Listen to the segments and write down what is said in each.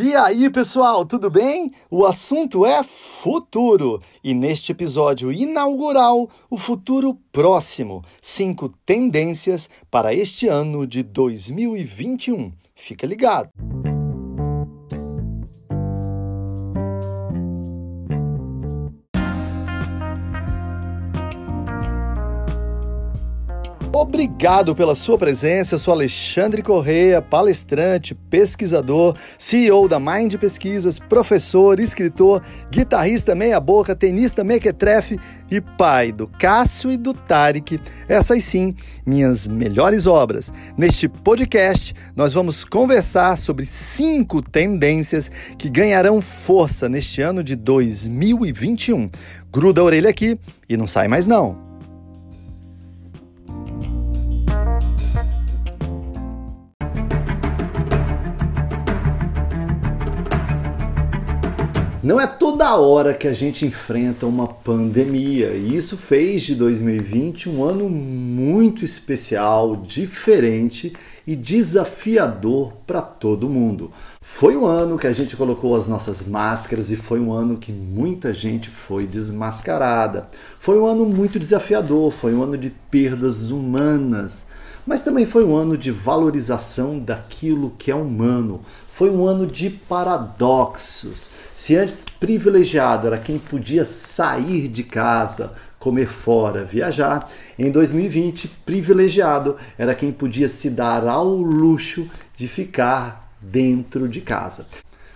E aí, pessoal, tudo bem? O assunto é futuro e neste episódio inaugural, o futuro próximo. Cinco tendências para este ano de 2021. Fica ligado! Obrigado pela sua presença. Eu sou Alexandre Correia, palestrante, pesquisador, CEO da Mind Pesquisas, professor, escritor, guitarrista meia-boca, tenista mequetrefe e pai do Cássio e do Tarek. Essas sim, minhas melhores obras. Neste podcast, nós vamos conversar sobre cinco tendências que ganharão força neste ano de 2021. Gruda a orelha aqui e não sai mais não. Não é toda hora que a gente enfrenta uma pandemia, e isso fez de 2020 um ano muito especial, diferente e desafiador para todo mundo. Foi um ano que a gente colocou as nossas máscaras e foi um ano que muita gente foi desmascarada. Foi um ano muito desafiador, foi um ano de perdas humanas, mas também foi um ano de valorização daquilo que é humano. Foi um ano de paradoxos. Se antes privilegiado era quem podia sair de casa, comer fora, viajar, em 2020 privilegiado era quem podia se dar ao luxo de ficar dentro de casa.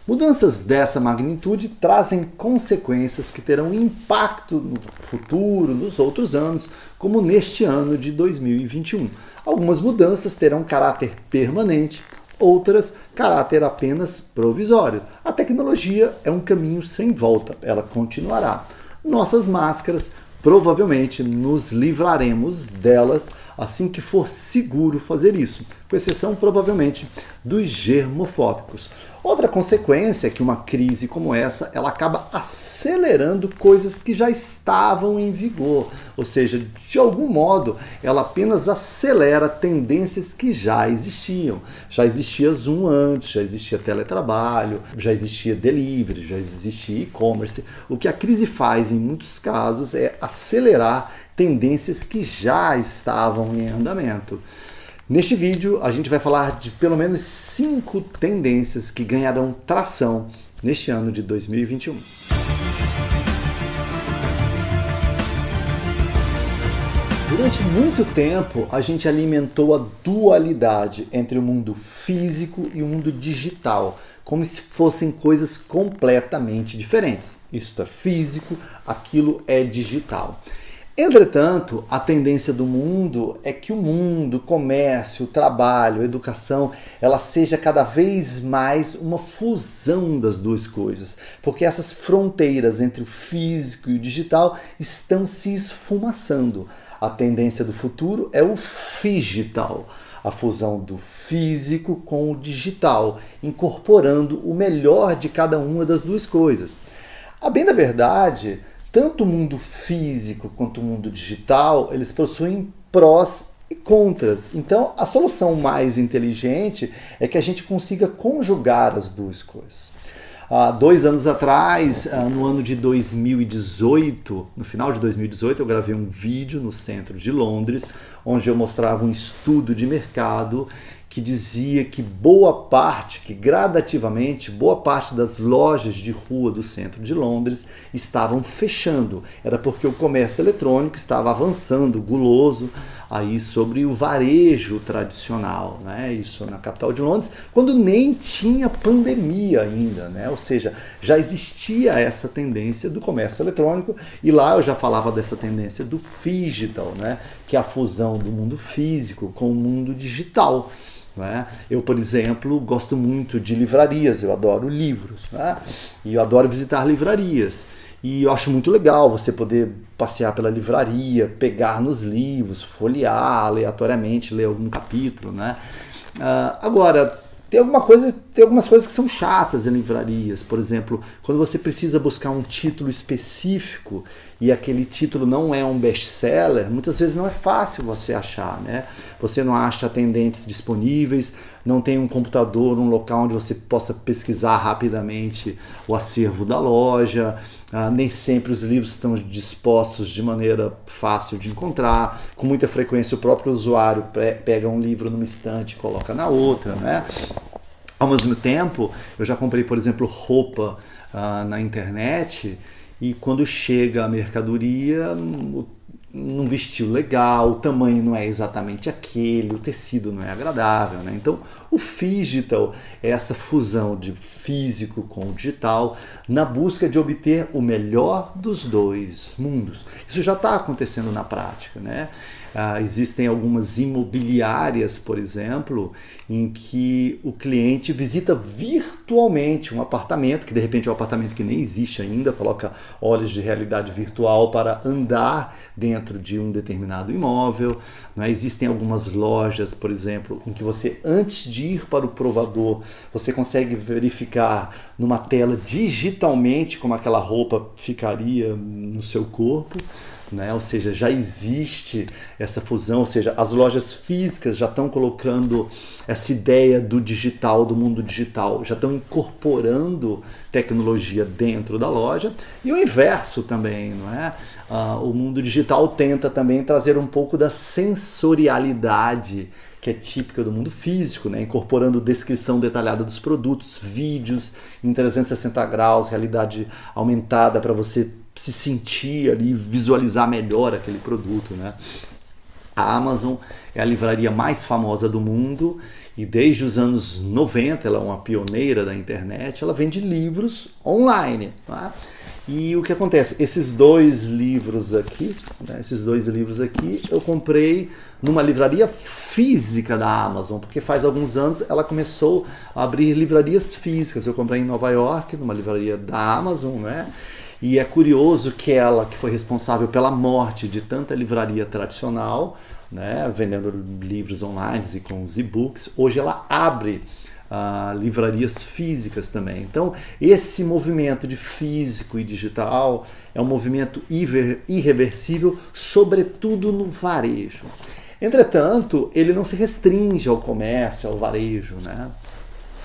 Mudanças dessa magnitude trazem consequências que terão impacto no futuro, nos outros anos, como neste ano de 2021. Algumas mudanças terão caráter permanente, outras caráter apenas provisório. A tecnologia é um caminho sem volta, ela continuará. Nossas máscaras, provavelmente nos livraremos delas assim que for seguro fazer isso, com exceção provavelmente dos germofóbicos. Outra consequência é que uma crise como essa, ela acaba acelerando coisas que já estavam em vigor, ou seja, de algum modo, ela apenas acelera tendências que já existiam. Já existia Zoom antes, já existia teletrabalho, já existia delivery, já existia e-commerce. O que a crise faz em muitos casos é acelerar tendências que já estavam em andamento. Neste vídeo, a gente vai falar de pelo menos cinco tendências que ganharão tração neste ano de 2021. Durante muito tempo, a gente alimentou a dualidade entre o mundo físico e o mundo digital, como se fossem coisas completamente diferentes. Isso é físico, aquilo é digital. Entretanto, a tendência do mundo é que o mundo, o comércio, o trabalho, a educação, ela seja cada vez mais uma fusão das duas coisas, porque essas fronteiras entre o físico e o digital estão se esfumaçando. A tendência do futuro é o digital, a fusão do físico com o digital, incorporando o melhor de cada uma das duas coisas. A bem da verdade, tanto o mundo físico quanto o mundo digital, eles possuem prós e contras. Então, a solução mais inteligente é que a gente consiga conjugar as duas coisas. Dois anos atrás, ah, no ano de 2018, no final de 2018, eu gravei um vídeo no centro de Londres, onde eu mostrava um estudo de mercado que dizia que boa parte, que gradativamente, boa parte das lojas de rua do centro de Londres estavam fechando. Era porque o comércio eletrônico estava avançando, guloso, aí sobre o varejo tradicional, né? Isso na capital de Londres, quando nem tinha pandemia ainda, né? Ou seja, já existia essa tendência do comércio eletrônico e lá eu já falava dessa tendência do digital, né? Que é a fusão do mundo físico com o mundo digital. É? Eu, por exemplo, gosto muito de livrarias, eu adoro livros né? e eu adoro visitar livrarias. E eu acho muito legal você poder passear pela livraria, pegar nos livros, folhear aleatoriamente, ler algum capítulo. Né? Uh, agora, tem alguma coisa tem algumas coisas que são chatas em livrarias. Por exemplo, quando você precisa buscar um título específico e aquele título não é um best-seller, muitas vezes não é fácil você achar, né? Você não acha atendentes disponíveis, não tem um computador, um local onde você possa pesquisar rapidamente o acervo da loja. Ah, nem sempre os livros estão dispostos de maneira fácil de encontrar. Com muita frequência, o próprio usuário pega um livro numa estante e coloca na outra, né? Ao mesmo tempo, eu já comprei, por exemplo, roupa uh, na internet e quando chega a mercadoria, não vestiu legal, o tamanho não é exatamente aquele, o tecido não é agradável. Né? Então, o digital é essa fusão de físico com digital na busca de obter o melhor dos dois mundos. Isso já está acontecendo na prática. Né? Ah, existem algumas imobiliárias, por exemplo, em que o cliente visita virtualmente um apartamento, que de repente é um apartamento que nem existe ainda, coloca olhos de realidade virtual para andar dentro de um determinado imóvel. Né? Existem algumas lojas, por exemplo, em que você, antes de ir para o provador, você consegue verificar numa tela digitalmente como aquela roupa ficaria no seu corpo né? ou seja, já existe essa fusão, ou seja, as lojas físicas já estão colocando essa ideia do digital, do mundo digital, já estão incorporando tecnologia dentro da loja e o inverso também, não é? Uh, o mundo digital tenta também trazer um pouco da sensorialidade que é típica do mundo físico, né? incorporando descrição detalhada dos produtos, vídeos em 360 graus, realidade aumentada para você se sentir ali, visualizar melhor aquele produto, né? A Amazon é a livraria mais famosa do mundo e desde os anos 90 ela é uma pioneira da internet, ela vende livros online. Tá? E o que acontece? Esses dois livros aqui, né, esses dois livros aqui, eu comprei numa livraria física da Amazon, porque faz alguns anos ela começou a abrir livrarias físicas. Eu comprei em Nova York, numa livraria da Amazon, né? E é curioso que ela, que foi responsável pela morte de tanta livraria tradicional, né, vendendo livros online e com os e-books, hoje ela abre uh, livrarias físicas também. Então, esse movimento de físico e digital é um movimento irreversível, sobretudo no varejo. Entretanto, ele não se restringe ao comércio, ao varejo. Né?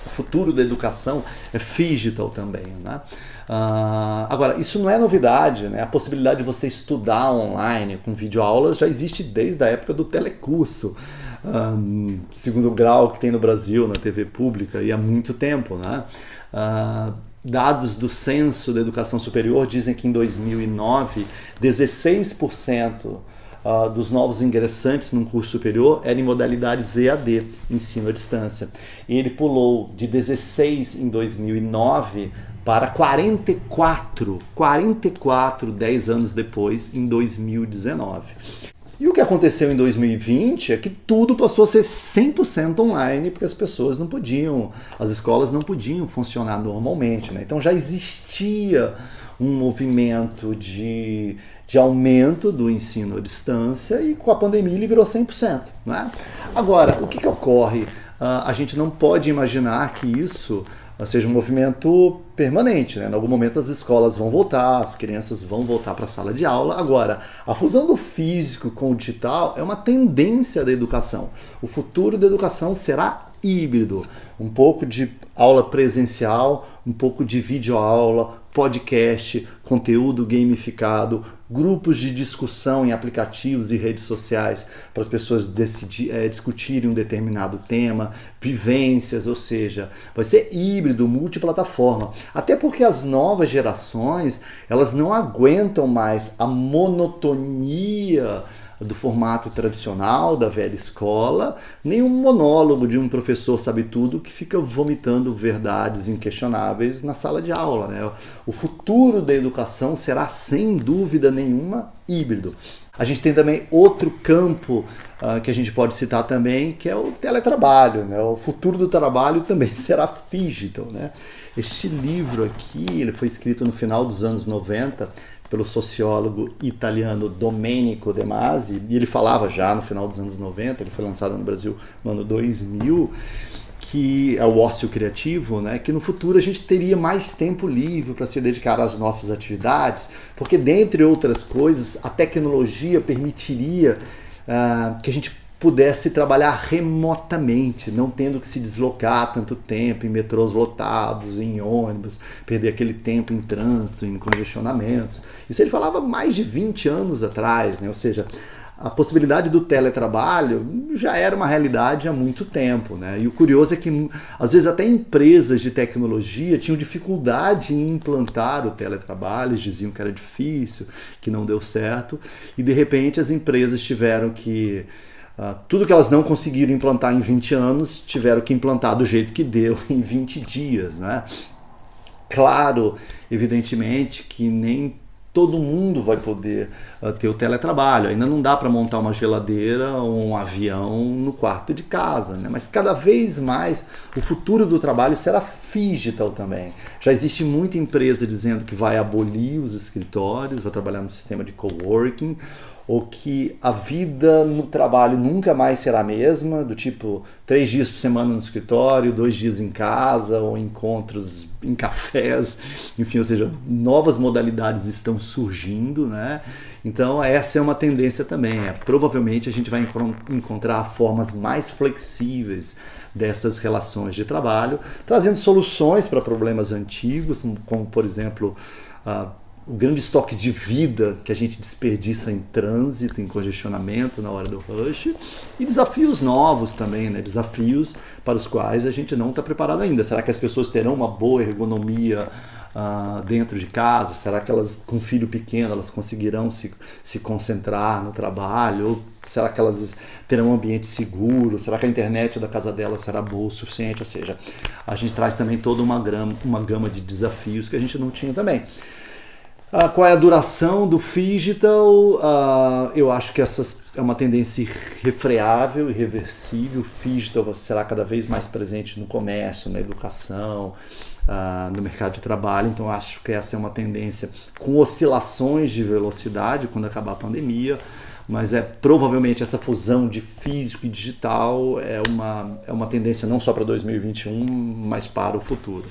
O futuro da educação é digital também. Né? Uh, agora, isso não é novidade, né? A possibilidade de você estudar online com videoaulas já existe desde a época do telecurso, um, segundo grau que tem no Brasil, na TV pública, e há muito tempo, né? Uh, dados do Censo da Educação Superior dizem que em 2009, 16% Uh, dos novos ingressantes num curso superior era em modalidades EAD, ensino à distância. E ele pulou de 16 em 2009 para 44, 44, 10 anos depois, em 2019. E o que aconteceu em 2020 é que tudo passou a ser 100% online, porque as pessoas não podiam, as escolas não podiam funcionar normalmente. Né? Então já existia um movimento de, de aumento do ensino à distância e com a pandemia ele virou 100%. Né? Agora, o que, que ocorre? Uh, a gente não pode imaginar que isso seja um movimento permanente. Né? Em algum momento as escolas vão voltar, as crianças vão voltar para a sala de aula. Agora, a fusão do físico com o digital é uma tendência da educação. O futuro da educação será híbrido, um pouco de aula presencial, um pouco de videoaula, podcast, conteúdo gamificado, grupos de discussão em aplicativos e redes sociais para as pessoas decidir, é, discutirem um determinado tema, vivências, ou seja, vai ser híbrido, multiplataforma. Até porque as novas gerações elas não aguentam mais a monotonia do formato tradicional da velha escola, nem um monólogo de um professor sabe tudo que fica vomitando verdades inquestionáveis na sala de aula. Né? O futuro da educação será sem dúvida nenhuma híbrido. A gente tem também outro campo uh, que a gente pode citar também, que é o teletrabalho. Né? O futuro do trabalho também será digital. Né? Este livro aqui ele foi escrito no final dos anos 90 pelo sociólogo italiano Domenico De Masi, e ele falava já no final dos anos 90, ele foi lançado no Brasil no ano 2000, que é o ócio criativo, né? Que no futuro a gente teria mais tempo livre para se dedicar às nossas atividades, porque dentre outras coisas a tecnologia permitiria uh, que a gente pudesse trabalhar remotamente, não tendo que se deslocar tanto tempo em metrôs lotados, em ônibus, perder aquele tempo em trânsito, em congestionamentos. Isso ele falava mais de 20 anos atrás, né? Ou seja, a possibilidade do teletrabalho já era uma realidade há muito tempo, né? E o curioso é que às vezes até empresas de tecnologia tinham dificuldade em implantar o teletrabalho, diziam que era difícil, que não deu certo, e de repente as empresas tiveram que Uh, tudo que elas não conseguiram implantar em 20 anos, tiveram que implantar do jeito que deu em 20 dias. Né? Claro, evidentemente, que nem todo mundo vai poder uh, ter o teletrabalho. Ainda não dá para montar uma geladeira ou um avião no quarto de casa, né? mas cada vez mais o futuro do trabalho será digital também. Já existe muita empresa dizendo que vai abolir os escritórios, vai trabalhar no sistema de coworking ou que a vida no trabalho nunca mais será a mesma, do tipo três dias por semana no escritório, dois dias em casa, ou encontros em cafés, enfim, ou seja, novas modalidades estão surgindo, né? Então essa é uma tendência também. É, provavelmente a gente vai encontrar formas mais flexíveis dessas relações de trabalho, trazendo soluções para problemas antigos, como por exemplo a o grande estoque de vida que a gente desperdiça em trânsito, em congestionamento na hora do rush, e desafios novos também, né? desafios para os quais a gente não está preparado ainda. Será que as pessoas terão uma boa ergonomia uh, dentro de casa? Será que elas, com filho pequeno, elas conseguirão se, se concentrar no trabalho? Ou será que elas terão um ambiente seguro? Será que a internet da casa delas será boa o suficiente? Ou seja, a gente traz também toda uma, grama, uma gama de desafios que a gente não tinha também. Ah, qual é a duração do digital? Ah, eu acho que essa é uma tendência irrefreável, irreversível. O digital será cada vez mais presente no comércio, na educação, ah, no mercado de trabalho. Então, acho que essa é uma tendência com oscilações de velocidade quando acabar a pandemia. Mas é provavelmente essa fusão de físico e digital é uma, é uma tendência não só para 2021, mas para o futuro.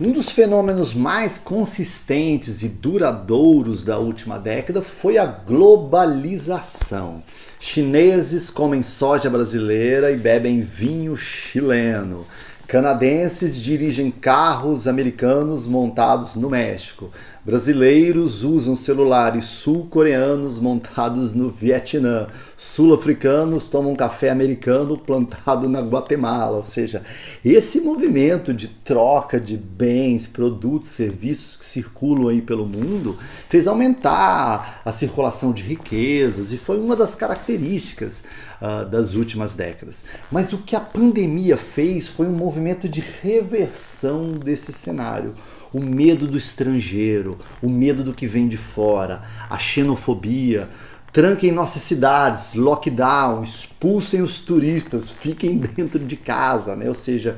Um dos fenômenos mais consistentes e duradouros da última década foi a globalização. Chineses comem soja brasileira e bebem vinho chileno. Canadenses dirigem carros americanos montados no México. Brasileiros usam celulares sul-coreanos montados no Vietnã. Sul-africanos tomam café americano plantado na Guatemala. Ou seja, esse movimento de troca de bens, produtos, serviços que circulam aí pelo mundo fez aumentar a circulação de riquezas e foi uma das características uh, das últimas décadas. Mas o que a pandemia fez foi um movimento de reversão desse cenário o medo do estrangeiro, o medo do que vem de fora, a xenofobia. Tranquem nossas cidades, lockdown, expulsem os turistas, fiquem dentro de casa, né? Ou seja,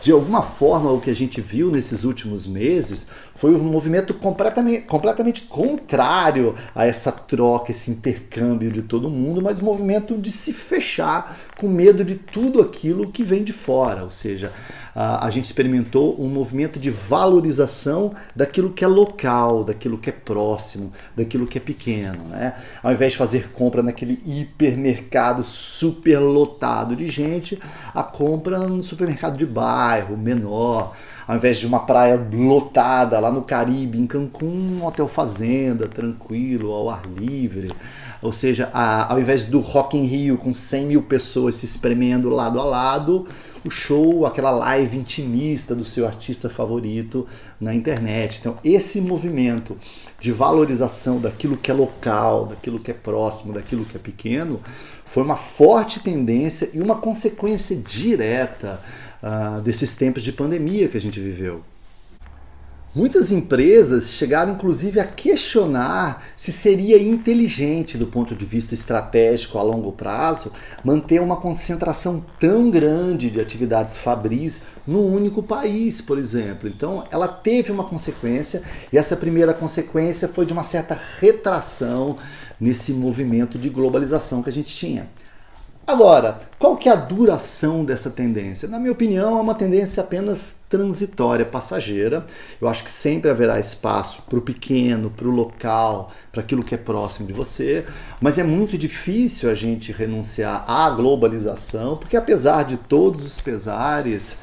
de alguma forma o que a gente viu nesses últimos meses foi um movimento completamente, completamente contrário a essa troca, esse intercâmbio de todo mundo, mas um movimento de se fechar com medo de tudo aquilo que vem de fora, ou seja, a gente experimentou um movimento de valorização daquilo que é local, daquilo que é próximo, daquilo que é pequeno. Né? Ao invés de fazer compra naquele hipermercado super lotado de gente, a compra no supermercado de bairro, menor. Ao invés de uma praia lotada lá no Caribe, em Cancún, um hotel fazenda, tranquilo, ao ar livre. Ou seja, a, ao invés do Rock in Rio com 100 mil pessoas se espremendo lado a lado, o show, aquela live intimista do seu artista favorito na internet. Então, esse movimento de valorização daquilo que é local, daquilo que é próximo, daquilo que é pequeno, foi uma forte tendência e uma consequência direta uh, desses tempos de pandemia que a gente viveu. Muitas empresas chegaram inclusive a questionar se seria inteligente, do ponto de vista estratégico a longo prazo, manter uma concentração tão grande de atividades fabris num único país, por exemplo. Então, ela teve uma consequência, e essa primeira consequência foi de uma certa retração nesse movimento de globalização que a gente tinha. Agora, qual que é a duração dessa tendência? Na minha opinião, é uma tendência apenas transitória, passageira. Eu acho que sempre haverá espaço para o pequeno, para o local, para aquilo que é próximo de você, mas é muito difícil a gente renunciar à globalização, porque apesar de todos os pesares,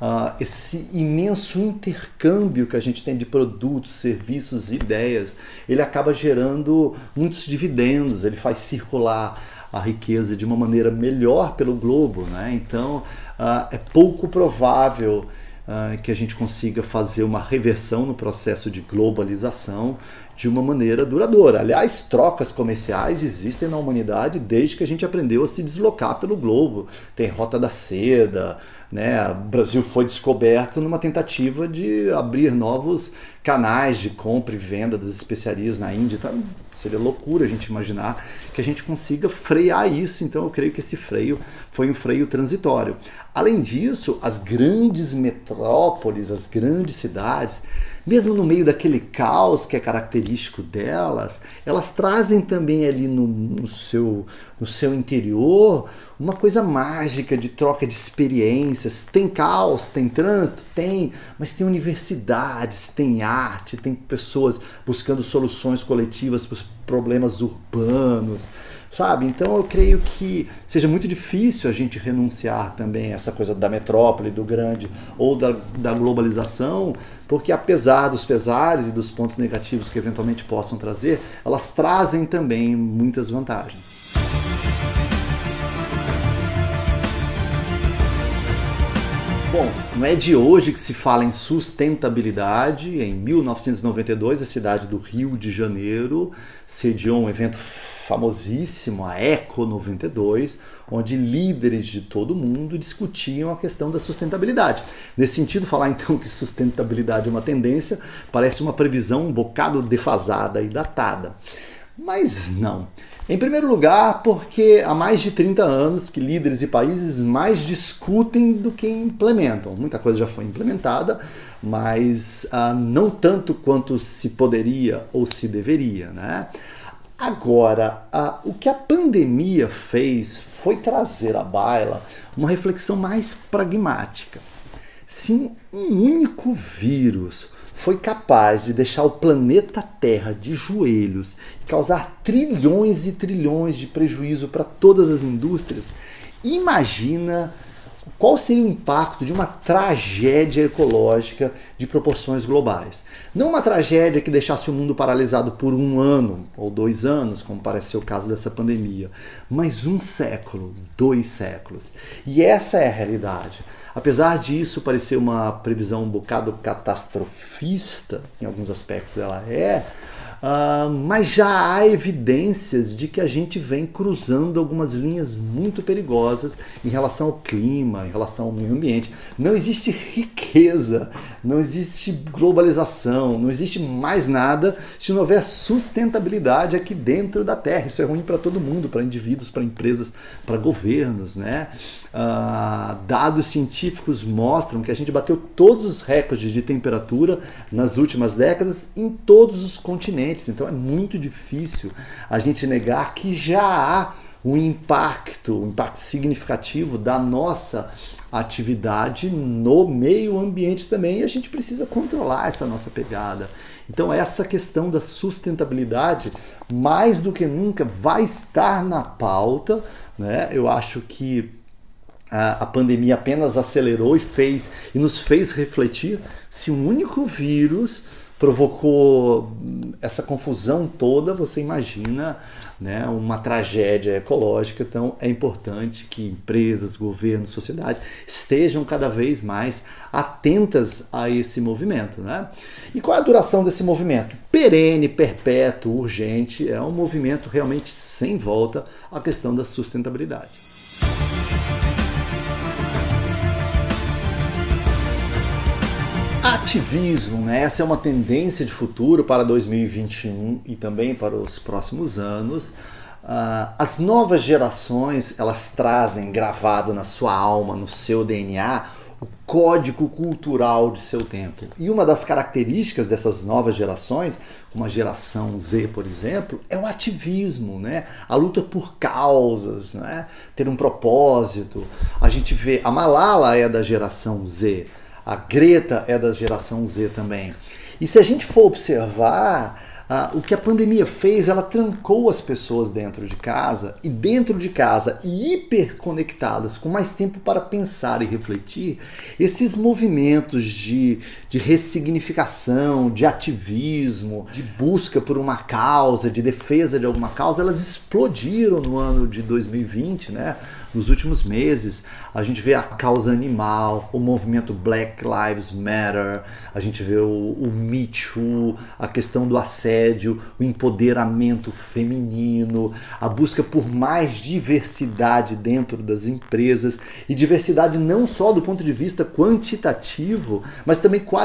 Uh, esse imenso intercâmbio que a gente tem de produtos, serviços, ideias, ele acaba gerando muitos dividendos, ele faz circular a riqueza de uma maneira melhor pelo globo. Né? Então, uh, é pouco provável uh, que a gente consiga fazer uma reversão no processo de globalização de uma maneira duradoura. Aliás, trocas comerciais existem na humanidade desde que a gente aprendeu a se deslocar pelo globo. Tem Rota da Seda, né? O Brasil foi descoberto numa tentativa de abrir novos canais de compra e venda das especiarias na Índia. Então, seria loucura a gente imaginar que a gente consiga frear isso. Então, eu creio que esse freio foi um freio transitório. Além disso, as grandes metrópoles, as grandes cidades, mesmo no meio daquele caos que é característico delas, elas trazem também ali no, no, seu, no seu interior uma coisa mágica de troca de experiências. Tem caos, tem trânsito? Tem, mas tem universidades, tem arte, tem pessoas buscando soluções coletivas para os problemas urbanos sabe? Então eu creio que seja muito difícil a gente renunciar também a essa coisa da metrópole, do grande ou da, da globalização, porque apesar dos pesares e dos pontos negativos que eventualmente possam trazer, elas trazem também muitas vantagens. Bom, não é de hoje que se fala em sustentabilidade. Em 1992, a cidade do Rio de Janeiro sediou um evento famosíssimo, a Eco 92, onde líderes de todo mundo discutiam a questão da sustentabilidade. Nesse sentido, falar então que sustentabilidade é uma tendência parece uma previsão um bocado defasada e datada. Mas não. Em primeiro lugar, porque há mais de 30 anos que líderes e países mais discutem do que implementam. Muita coisa já foi implementada, mas ah, não tanto quanto se poderia ou se deveria. Né? Agora, a, o que a pandemia fez foi trazer à baila uma reflexão mais pragmática. Se um único vírus foi capaz de deixar o planeta Terra de joelhos e causar trilhões e trilhões de prejuízo para todas as indústrias, imagina qual seria o impacto de uma tragédia ecológica de proporções globais. Não uma tragédia que deixasse o mundo paralisado por um ano ou dois anos, como parece ser o caso dessa pandemia, mas um século, dois séculos. E essa é a realidade. Apesar disso parecer uma previsão um bocado catastrofista, em alguns aspectos ela é, Uh, mas já há evidências de que a gente vem cruzando algumas linhas muito perigosas em relação ao clima, em relação ao meio ambiente. Não existe riqueza, não existe globalização, não existe mais nada se não houver sustentabilidade aqui dentro da Terra. Isso é ruim para todo mundo, para indivíduos, para empresas, para governos, né? Uh, dados científicos mostram que a gente bateu todos os recordes de temperatura nas últimas décadas em todos os continentes. Então é muito difícil a gente negar que já há um impacto, um impacto significativo da nossa atividade no meio ambiente também e a gente precisa controlar essa nossa pegada. Então essa questão da sustentabilidade mais do que nunca vai estar na pauta, né? Eu acho que a, pandemia apenas acelerou e fez e nos fez refletir se um único vírus provocou essa confusão toda, você imagina né, uma tragédia ecológica. Então é importante que empresas, governos, sociedade estejam cada vez mais atentas a esse movimento. Né? E qual é a duração desse movimento? Perene, perpétuo, urgente, é um movimento realmente sem volta à questão da sustentabilidade. Ativismo, né? essa é uma tendência de futuro para 2021 e também para os próximos anos. Uh, as novas gerações elas trazem gravado na sua alma, no seu DNA, o código cultural de seu tempo. E uma das características dessas novas gerações, como a geração Z, por exemplo, é o ativismo, né? A luta por causas, né? Ter um propósito. A gente vê a Malala é da geração Z, a Greta é da geração Z também. E se a gente for observar, ah, o que a pandemia fez, ela trancou as pessoas dentro de casa e dentro de casa hiperconectadas, com mais tempo para pensar e refletir, esses movimentos de, de ressignificação, de ativismo, de busca por uma causa, de defesa de alguma causa, elas explodiram no ano de 2020, né? Nos últimos meses, a gente vê a causa animal, o movimento Black Lives Matter, a gente vê o, o Me Too, a questão do assédio, o empoderamento feminino, a busca por mais diversidade dentro das empresas e diversidade não só do ponto de vista quantitativo, mas também qualitativo,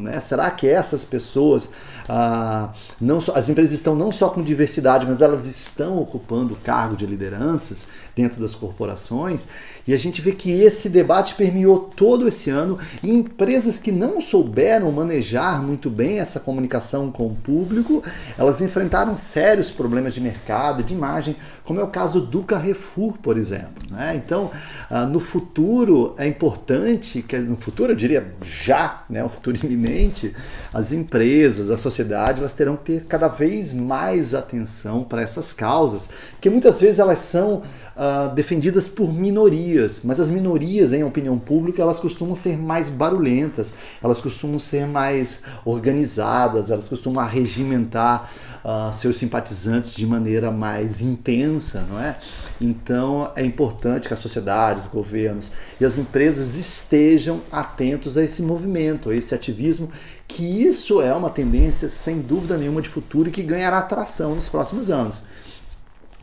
né? Será que essas pessoas, ah, não as empresas estão não só com diversidade, mas elas estão ocupando cargo de lideranças dentro das corporações, e a gente vê que esse debate permeou todo esse ano e empresas que não souberam manejar muito bem essa comunicação com o público, elas enfrentaram sérios problemas de mercado, de imagem, como é o caso do Carrefour, por exemplo. Né? Então, ah, no futuro é importante, que no futuro eu diria já, né, um futuro iminente, as empresas, a sociedade, elas terão que ter cada vez mais atenção para essas causas, que muitas vezes elas são uh, defendidas por minorias, mas as minorias, em opinião pública, elas costumam ser mais barulhentas, elas costumam ser mais organizadas, elas costumam regimentar uh, seus simpatizantes de maneira mais intensa, não é? Então é importante que a sociedade, os governos e as empresas estejam atentos a esse movimento, a esse ativismo, que isso é uma tendência sem dúvida nenhuma de futuro e que ganhará atração nos próximos anos.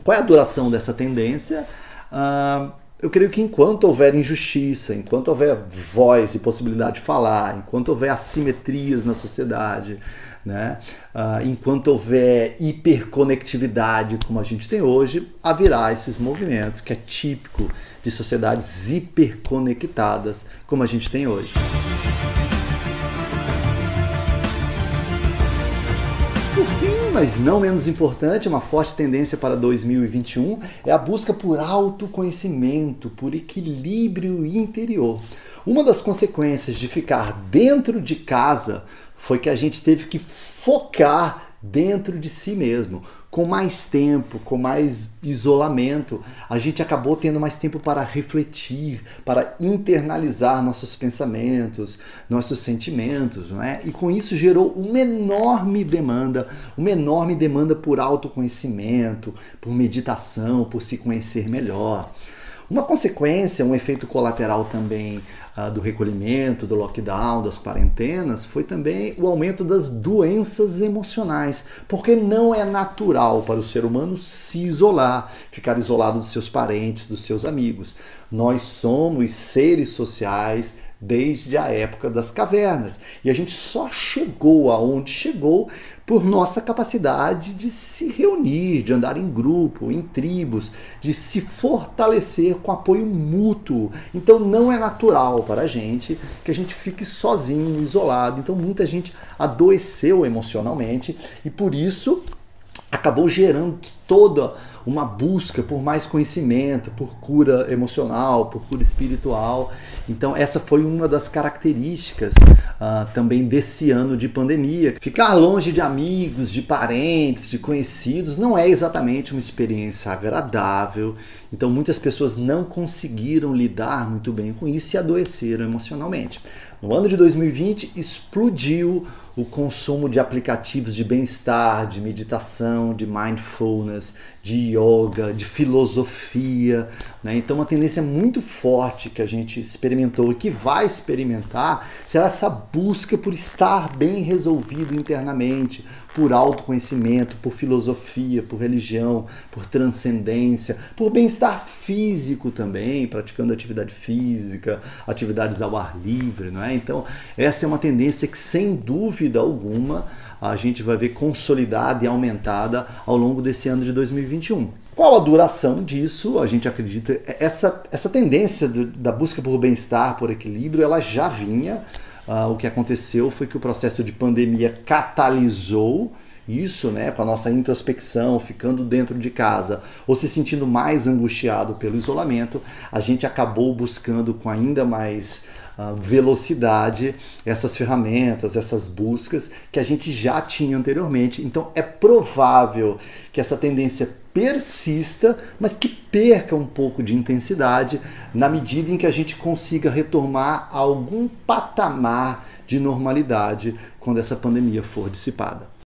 Qual é a duração dessa tendência? Uh, eu creio que enquanto houver injustiça, enquanto houver voz e possibilidade de falar, enquanto houver assimetrias na sociedade, né? Uh, enquanto houver hiperconectividade como a gente tem hoje, haverá esses movimentos que é típico de sociedades hiperconectadas como a gente tem hoje. Por fim, mas não menos importante, uma forte tendência para 2021 é a busca por autoconhecimento, por equilíbrio interior. Uma das consequências de ficar dentro de casa foi que a gente teve que focar dentro de si mesmo. Com mais tempo, com mais isolamento, a gente acabou tendo mais tempo para refletir, para internalizar nossos pensamentos, nossos sentimentos, não é? E com isso gerou uma enorme demanda, uma enorme demanda por autoconhecimento, por meditação, por se conhecer melhor. Uma consequência, um efeito colateral também uh, do recolhimento, do lockdown, das quarentenas, foi também o aumento das doenças emocionais, porque não é natural para o ser humano se isolar, ficar isolado dos seus parentes, dos seus amigos. Nós somos seres sociais desde a época das cavernas. E a gente só chegou aonde chegou por nossa capacidade de se reunir, de andar em grupo, em tribos, de se fortalecer com apoio mútuo. Então não é natural para a gente que a gente fique sozinho, isolado. Então muita gente adoeceu emocionalmente e por isso acabou gerando toda uma busca por mais conhecimento, por cura emocional, por cura espiritual. Então, essa foi uma das características uh, também desse ano de pandemia. Ficar longe de amigos, de parentes, de conhecidos não é exatamente uma experiência agradável. Então, muitas pessoas não conseguiram lidar muito bem com isso e adoeceram emocionalmente. No ano de 2020, explodiu o consumo de aplicativos de bem-estar, de meditação, de mindfulness, de yoga, de filosofia. Né? Então, uma tendência muito forte que a gente experimentou e que vai experimentar será essa busca por estar bem resolvido internamente, por autoconhecimento, por filosofia, por religião, por transcendência, por bem-estar físico também, praticando atividade física, atividades ao ar livre, não é? Então, essa é uma tendência que, sem dúvida alguma, a gente vai ver consolidada e aumentada ao longo desse ano de 2021. Qual a duração disso? A gente acredita essa essa tendência da busca por bem-estar, por equilíbrio, ela já vinha. Uh, o que aconteceu foi que o processo de pandemia catalisou isso, né, com a nossa introspecção, ficando dentro de casa ou se sentindo mais angustiado pelo isolamento, a gente acabou buscando com ainda mais uh, velocidade essas ferramentas, essas buscas que a gente já tinha anteriormente. Então é provável que essa tendência persista, mas que perca um pouco de intensidade na medida em que a gente consiga retomar algum patamar de normalidade quando essa pandemia for dissipada.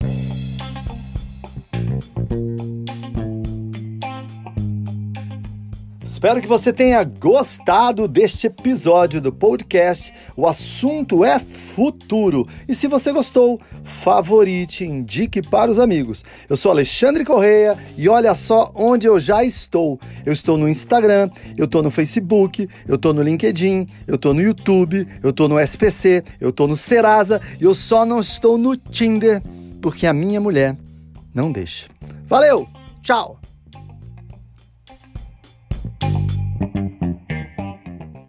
Espero que você tenha gostado deste episódio do podcast. O assunto é futuro. E se você gostou, favorite, indique para os amigos. Eu sou Alexandre Correia e olha só onde eu já estou. Eu estou no Instagram, eu estou no Facebook, eu estou no LinkedIn, eu estou no YouTube, eu estou no SPC, eu estou no Serasa e eu só não estou no Tinder porque a minha mulher não deixa. Valeu, tchau! you